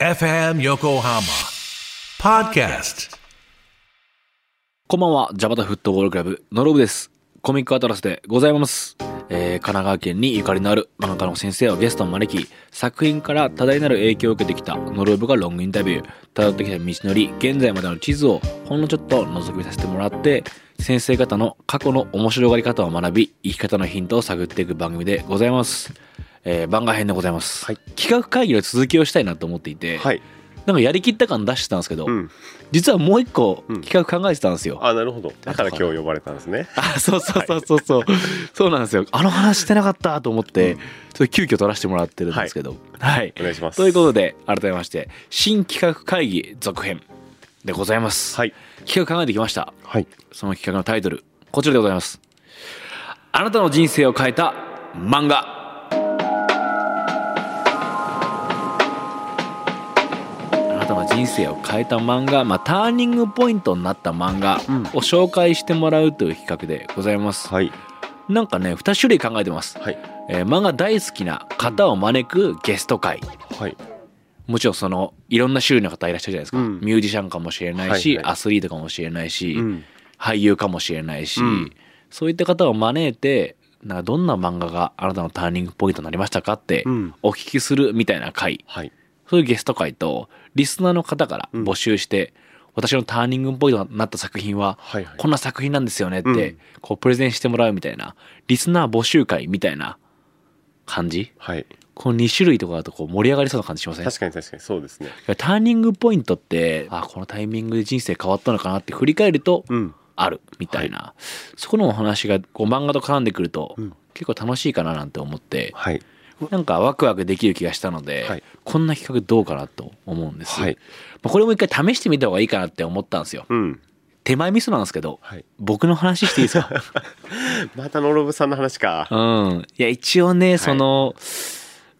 FM Yokohama Podcast. こんばんは、ジャパタフットボールクラブ、ノロブです。コミックアトラスでございます。えー、神奈川県にゆかりのある漫画家の先生をゲストに招き、作品から多大なる影響を受けてきたノロブがロングインタビュー、辿ってきた道のり、現在までの地図をほんのちょっと覗き見させてもらって、先生方の過去の面白がり方を学び、生き方のヒントを探っていく番組でございます。えー、番外編でございます。はい企画会議の続きをしたいなと思っていて、はい。なんかやりきった感出してたんですけど、うん。実はもう一個うん企画考えてたんですよ。あ、なるほど。だから今日呼ばれたんですね。あそうそうそうそうそう、そうなんですよあの話してなかったと思って、ちょっと急遽取らせてもらってるんですけどはい、お願いします。ということで改めまして新企画会議続編でございます、はい。企画考えてきましたはい。その企画のタイトルこちらでございますあなたの人生を変えた漫画人生を変えた漫画、まあ、ターニングポイントになった漫画うんを紹介してもらうという企画でございます、はい。なんかね2種類考えてます、はい。えー漫画大好きな方を招くゲスト会はい。もちろんそのいろんな種類の方いらっしゃるじゃないですか、うんミュージシャンかもしれないし、はいはいアスリートかもしれないし、うん。俳優かもしれないし、うんそういった方を招いてなんかどんな漫画があなたのターニングポイントになりましたかってうん。お聞きするみたいな回はい。そういうゲスト会とリスナーの方から募集して、私のターニングポイントになった作品ははい。はい。こんな作品なんですよねって、うんこうプレゼンしてもらうみたいなリスナー募集会みたいな感じ？はい。この2種類とかだとこう盛り上がりそうな感じしません？確かに確かにそうですね。ターニングポイントってあこのタイミングで人生変わったのかなって振り返るとうん。あるみたいな、そこのお話がこう漫画と絡んでくると、うん結構楽しいかななんて思ってはい。なんかワクワクできる気がしたので、はいこんな企画どうかなと思うんです、はい。まあこれも一回試してみた方がいいかなって思ったんですようん。手前味噌なんですけどはい。僕の話していいですか？またノロブさんの話か。うんいや一応ねその、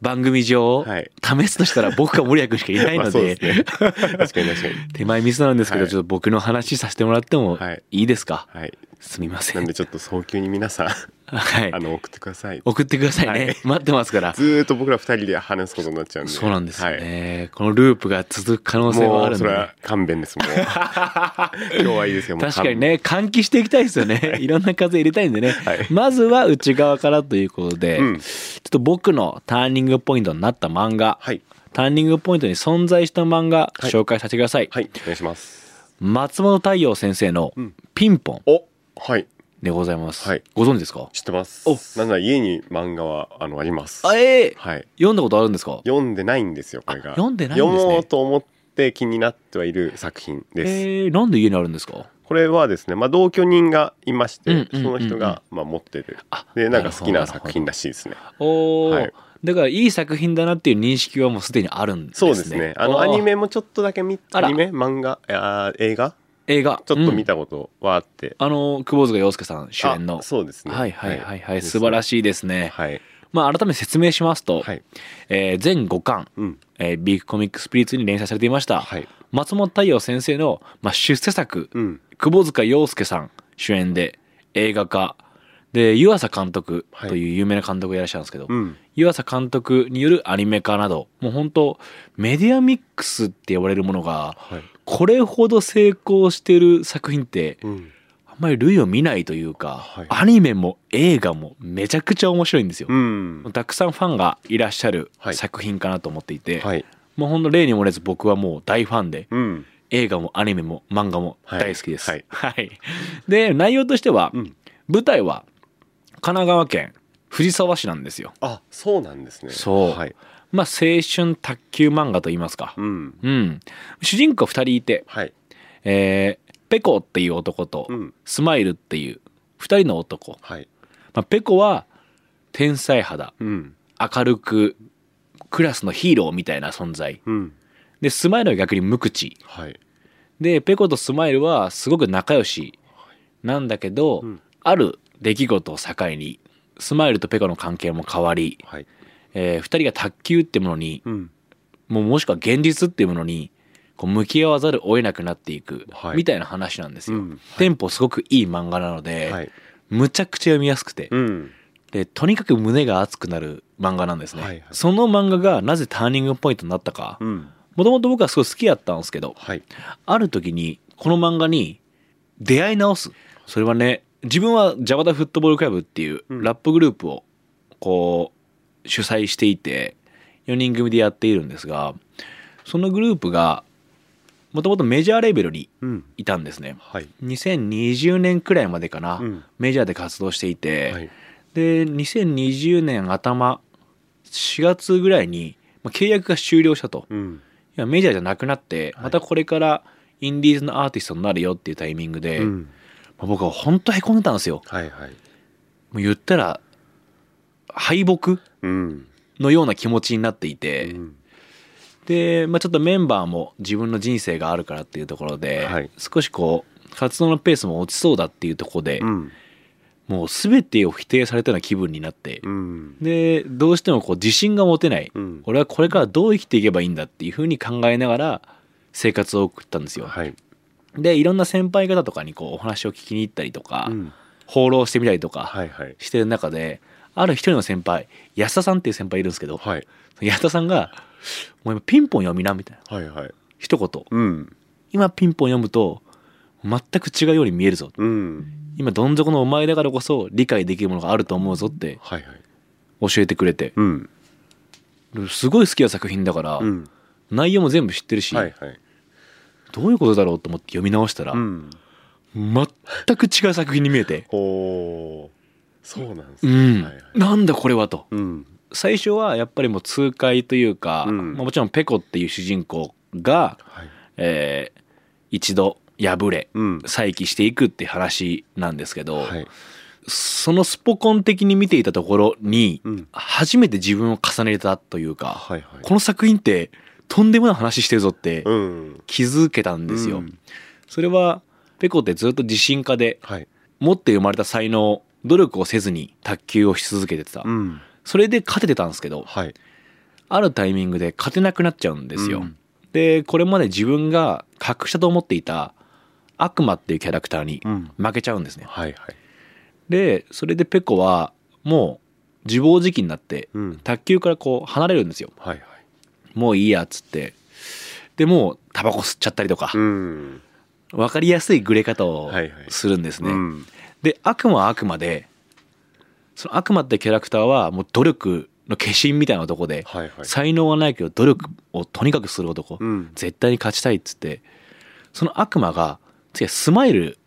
番組上、はい試すとしたら僕か森谷君しかいないまあので, ね。確かに確かに。手前ミスなんですけど、はいちょっと僕の話させてもらってもはいいいですか、はい。すみませなんんでちょっと早急に皆さん、はい。あの、送ってください。送ってくださいね、はい。待ってますから。ずーっと僕ら二人で話すことになっちゃうんで。そうなんですよはい。ね、このループが続く可能性はもあるんで。ね、うそれは勘弁です。もう。今日はいいですよ。確かにね換気していきたいですよね。いろんな風入れたいんでね、はい。まずは内側からということで、うん。ちょっと僕のターニングポイントになった漫画、はい。ターニングポイントに存在した漫画はい。紹介させてください、はい。お願いします。松本太陽先生のうん「ピンポン。おはい」でございます、はい。ご存知ですか？知ってます。お。なんなら家に漫画はあのあります。あえーはい。読んだことあるんですか？読んでないんですよこれが。あ読んでないんですね。読もうと思って気になってはいる作品です、えー、なんで家にあるんですか？これはですね、まあ、同居人がいまして、うんうんうんうん。その人が、まあ、持ってる。あでなんか好きな作品らしいですね。おお、はい。だからいい作品だなっていう認識はもうすでにあるんですね。そうですね。あのー。アニメもちょっとだけ見アニメ？漫画？映画？映画。ちょっと見た、たことはあって、あの久保塚洋介さん主演の。あそうですね。はいはいはいはい。素晴らしいですね、はい。まあ改めて説明しますと、はい。えー全5巻、うん。えービッグコミックスピリッツに連載されていました、はい。松本太陽先生の、まあ、出世作、うん。久保塚洋介さん主演で映画化。で湯浅監督はい。という有名な監督がいらっしゃるんですけど、うん。湯浅監督によるアニメ化などもう本当メディアミックスって呼ばれるものがはいこれほど成功してる作品ってうん。あんまり類を見ないというか、はい。アニメも映画もめちゃくちゃ面白いんですよ、うん。たくさんファンがいらっしゃるはい。作品かなと思っていて、はい。もうほんと例に漏れず僕はもう大ファンでうん。映画もアニメも漫画も大好きです。はい。はい。で内容としては、うん。舞台は神奈川県藤沢市なんですよ。あそうなんですね。そう。はいまあ青春卓球漫画と言いますか。うん。うん。主人公2人いて、はい。えーペコっていう男と、うん。スマイルっていう2人の男。はい。まあ、ペコは天才肌、うん。明るくクラスのヒーローみたいな存在。うん。でスマイルは逆に無口。はい。でペコとスマイルはすごく仲良し。なんだけど、うん。ある出来事を境にスマイルとペコの関係も変わり、はいえ2人が卓球ってものにうん。もうもしくは現実っていうものにこう向き合わざるを得なくなっていくはい。みたいな話なんですよ。うん。テンポすごくいい漫画なので、はい。むちゃくちゃ読みやすくて、うん。でとにかく胸が熱くなる漫画なんですね、はいはい。その漫画がなぜターニングポイントになったか、うん。もともと僕はすごい好きやったんですけどはい。ある時にこの漫画に出会い直す。それはね自分はジャバダフットボールクラブっていううん。ラップグループをこう主催していて4人組でやっているんですがそのグループがもともとメジャーレベルにうん。いたんですね。はい。2020年くらいまでかな、うん。メジャーで活動していて、はい。で2020年頭4月ぐらいにまあ契約が終了したと。うん。いやメジャーじゃなくなってはい。またこれからインディーズのアーティストになるよっていうタイミングで、うん。まあ僕は本当へこんでたんですよ。はいはい。もう言ったら敗北？うんのような気持ちになっていて、うんで、まあ、ちょっとメンバーも自分の人生があるからっていうところで、はい。少しこう活動のペースも落ちそうだっていうところで、うん。もう全てを否定されたような気分になって、うん。でどうしてもこう自信が持てない、うん。俺はこれからどう生きていけばいいんだっていうふうに考えながら生活を送ったんですよ。はい。でいろんな先輩方とかにこうお話を聞きに行ったりとか、うん。放浪してみたりとかはいはい。してる中である一人の先輩安田さんっていう先輩いるんですけど、はい。安田さんが「もう今ピンポン読みな」みたいなはいはい。一言。うん。今ピンポン読むと全く違うように見えるぞうん。今どん底のお前だからこそ理解できるものがあると思うぞって教えてくれて。うん。すごい好きな作品だから、うん。内容も全部知ってるし、はいはい。どういうことだろうと思って読み直したら、うん。全く違う作品に見えてそうなんですうん、ねはいはい。なんだこれはと。うん。最初はやっぱりもう痛快というか、うん。まあもちろんペコっていう主人公が、はい。えー一度破れうん。再起していくって話なんですけど、はい。そのスポコン的に見ていたところにうん。初めて自分を重ねたというか、はいはい。この作品ってとんでもない話してるぞってうん。気づけたんですよ。うん。それはペコってずっと自信家ではい。持って生まれた才能努力をせずに卓球をし続けてた、うん。それで勝ててたんですけどはい。あるタイミングで勝てなくなっちゃうんですよ。うん。でこれまで自分が隠したと思っていた悪魔っていうキャラクターにうん。負けちゃうんですね。はいはい。でそれでペコはもう自暴自棄になってうん。卓球からこう離れるんですよ。はいはい。もういいやっつって。でもうタバコ吸っちゃったりとか。うん。分かりやすいグレ方をはいはい。するんですね。うんで悪魔は悪魔でその悪魔ってキャラクターはもう努力の化身みたいな男で、はいはい。才能はないけど努力をとにかくする男、うん。絶対に勝ちたいっつって。その悪魔が次はスマイル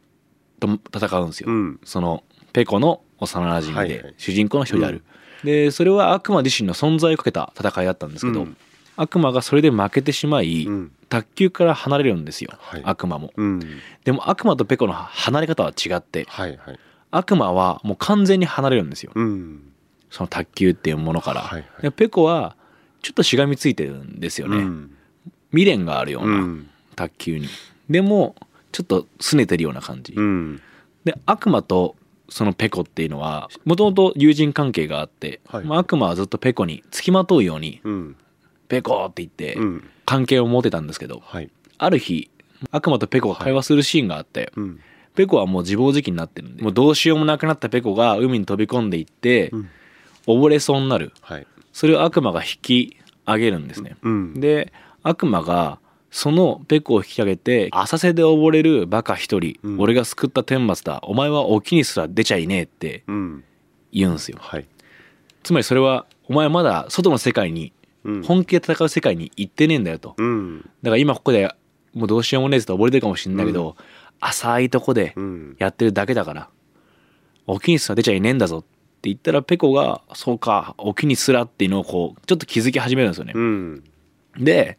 と戦うんですよ、うん。そのペコの幼馴染ではいはい。主人公の一人である、でそれは悪魔自身の存在をかけた戦いだったんですけど、うん。悪魔がそれで負けてしまい、うん卓球から離れるんですよ、はい。悪魔も。うん。でも悪魔とペコの離れ方は違ってはいはい。悪魔はもう完全に離れるんですよ。うん。その卓球っていうものから、はいはい。でペコはちょっとしがみついてるんですよね、うん。未練があるよううなん。卓球に、でもちょっと拗ねてるような感じ、うん。で悪魔とそのペコっていうのはもともと友人関係があって、はい。まあ、悪魔はずっとペコに付きまとうようにうん「ペコ!」って言ってうん。関係を持てたんですけど、はい。ある日悪魔とペコが会話するシーンがあって、うん。ペコはもう自暴自棄になってるんでもうどうしようもなくなったペコが海に飛び込んでいって、うん。溺れそうになる。はい。それを悪魔が引き上げるんですね、うん。で悪魔がそのペコを引き上げて浅瀬で溺れるバカ一人、うん。俺が救った天末だお前は沖にすら出ちゃいねえってうん。言うんですよ。はい。つまりそれはお前はまだ外の世界にうん。本気で戦う世界に行ってねえんだよと。うん。だから今ここでもうどうしようもねえって溺れてるかもしれないけど、浅いとこでうん。やってるだけだから沖にすら出ちゃいねえんだぞって言ったらペコがそうか沖にすらっていうのをこうちょっと気づき始めるんですよね、うん。で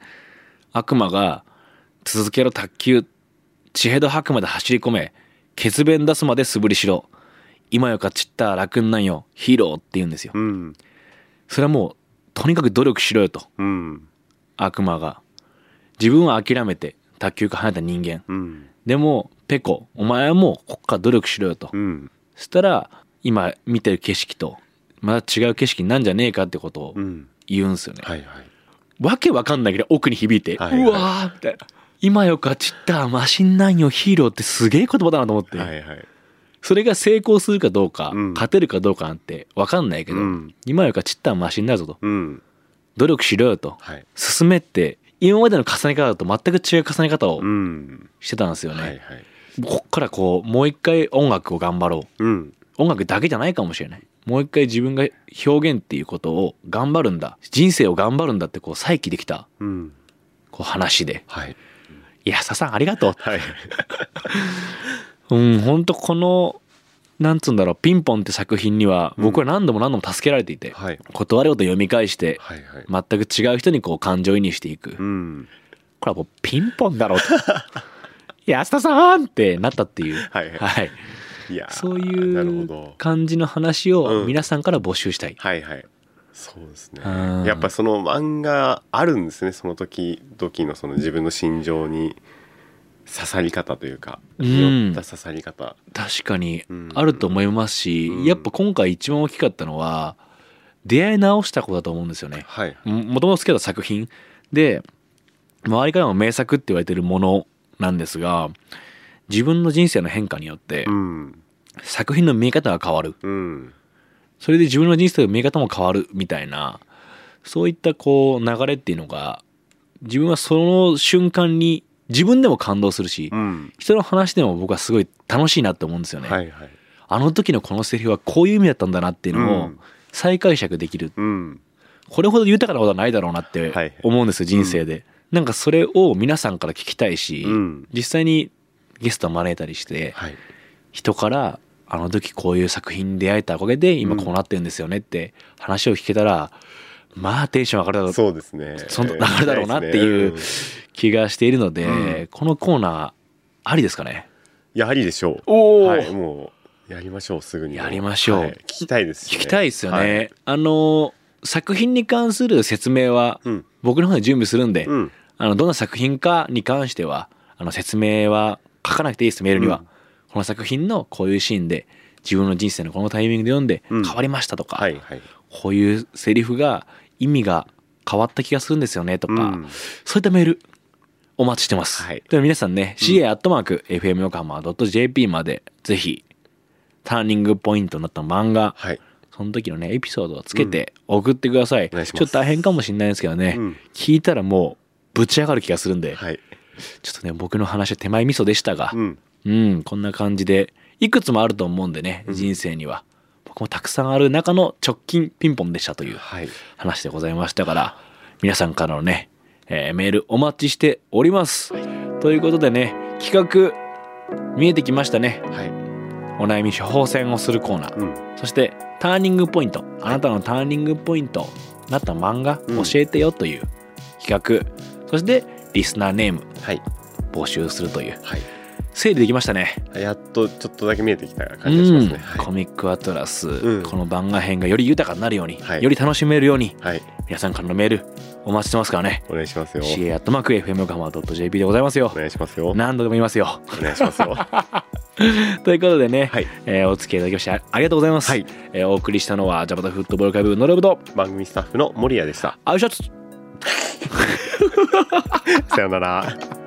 悪魔が「続けろ卓球地ヘド吐くまで走り込め血便出すまで素振りしろ。今よかちった楽になんよ。ヒーロー」って言うんですよ。うん。それはもうとにかく努力しろよと。うん。悪魔が。自分は諦めて卓球から離れた人間。うん。でもペコお前はもうこっから努力しろよと。うん。そしたら今見てる景色とまた違う景色なんじゃねえかってことをうん。言うんですよね、はいはい。わけわかんないけど奥に響いて、はいはい。うわーみたいな。今よかちったマシンなんよヒーローってすげえ言葉だなと思って、はいはいそれが成功するかどうか、うん。勝てるかどうかなんてわかんないけど、うん。今よかちったマシンだぞと。うん。努力しろよと。はい。進めって今までの重ね方と全く違う重ね方をうん。してたんですよね、はいはい。こっからこうもう一回音楽を頑張ろう。うん。音楽だけじゃないかもしれない。もう一回自分が表現っていうことを頑張るんだ。人生を頑張るんだってこう再起できた。うん。こう話で。はい「いやささんありがとう。はい」うん本当このなんつうんだろう「ピンポン」って作品には僕は何度も何度も助けられていて、はい。断れごと読み返してはいはい。全く違う人にこう感情移入していく。うん。これはもうピンポンだろうと「安田さん!」ってなったっていう。はいはい。はい。いやーそういう感じの話をうん。皆さんから募集したい、はいはい。そうですね。うん。やっぱその漫画あるんですねその時々のその自分の心情に刺さり方というかうん。寄った刺さり方。確かにうん。あると思いますし、うん。やっぱ今回一番大きかったのは出会い直したことだと思うんですよね。はい。ももともと好きだった作品。で周りからも名作って言われてるものなんですが自分の人生の変化によってうん。作品の見え方が変わる。うん。それで自分の人生の見え方も変わるみたいなそういったこう流れっていうのが自分はその瞬間に自分でも感動するしうん。人の話でも僕はすごい楽しいなって思うんですよね。はいはい。あの時のこのセリフはこういう意味だったんだなっていうのをうん。再解釈できる。うん。これほど豊かなことはないだろうなってはい思うんですよ、人生で。なんかそれを皆さんから聞きたいし、うん。実際にゲストを招いたりして、はい。人からあの時こういう作品に出会えたおかげで今こうなってるんですよねって話を聞けたら、まあテンション上がるだろうそうですね。その流れだろうなっていう気がしているので、うん。このコーナーありですかね？やはりでしょう。おはいもうやりましょうすぐに。やりましょう。はい聞きたいですしね。聞きたいですよね、はい。あの作品に関する説明はうん。僕の方で準備するんで、うん。あのどんな作品かに関してはあの説明は書かなくていいですメールには、うん。この作品のこういうシーンで自分の人生のこのタイミングで読んでうん。変わりましたとか、はいはいこういうセリフが意味が変わった気がするんですよねとか、うん。そういったメールお待ちしてます。はい。では皆さんね、ca.fm 横浜 .jp までぜひターニングポイントになった漫画、はい。その時のねエピソードをつけて送ってください。お願いします。ちょっと大変かもしれないですけどね、うん。聞いたらもうぶち上がる気がするんで、はい。ちょっとね僕の話は手前味噌でしたが、うん。うん、こんな感じでいくつもあると思うんでね、人生には。僕もたくさんある中の直近ピンポンでしたというはい。話でございましたから皆さんからのね、えーメールお待ちしております。ということでね企画見えてきましたね。はい。お悩み処方箋をするコーナー、うん。そしてターニングポイント。あなたのターニングポイントなった漫画うん。教えてよという企画、そしてリスナーネームはい。募集するというはい整理できましたね。やっとちょっとだけ見えてきた感じがしますね。うん。コはミックアトラス、うん。この番外編がより豊かになるように、はい。より楽しめるようにいはい。皆さんからのメールお待ちしてますからね。お願いしますよ。CA アットマーク FM 横浜 .jp でございますよ。お願いしますよ。何度でも言いますよ。お願いしますよ。ということでね、はい。えーお付き合いいただきましてあありがとうございます、はい。えーお送りしたのはジャパタフットボールクラブのロブと番組スタッフの森谷でした。アウシャツ。さよなら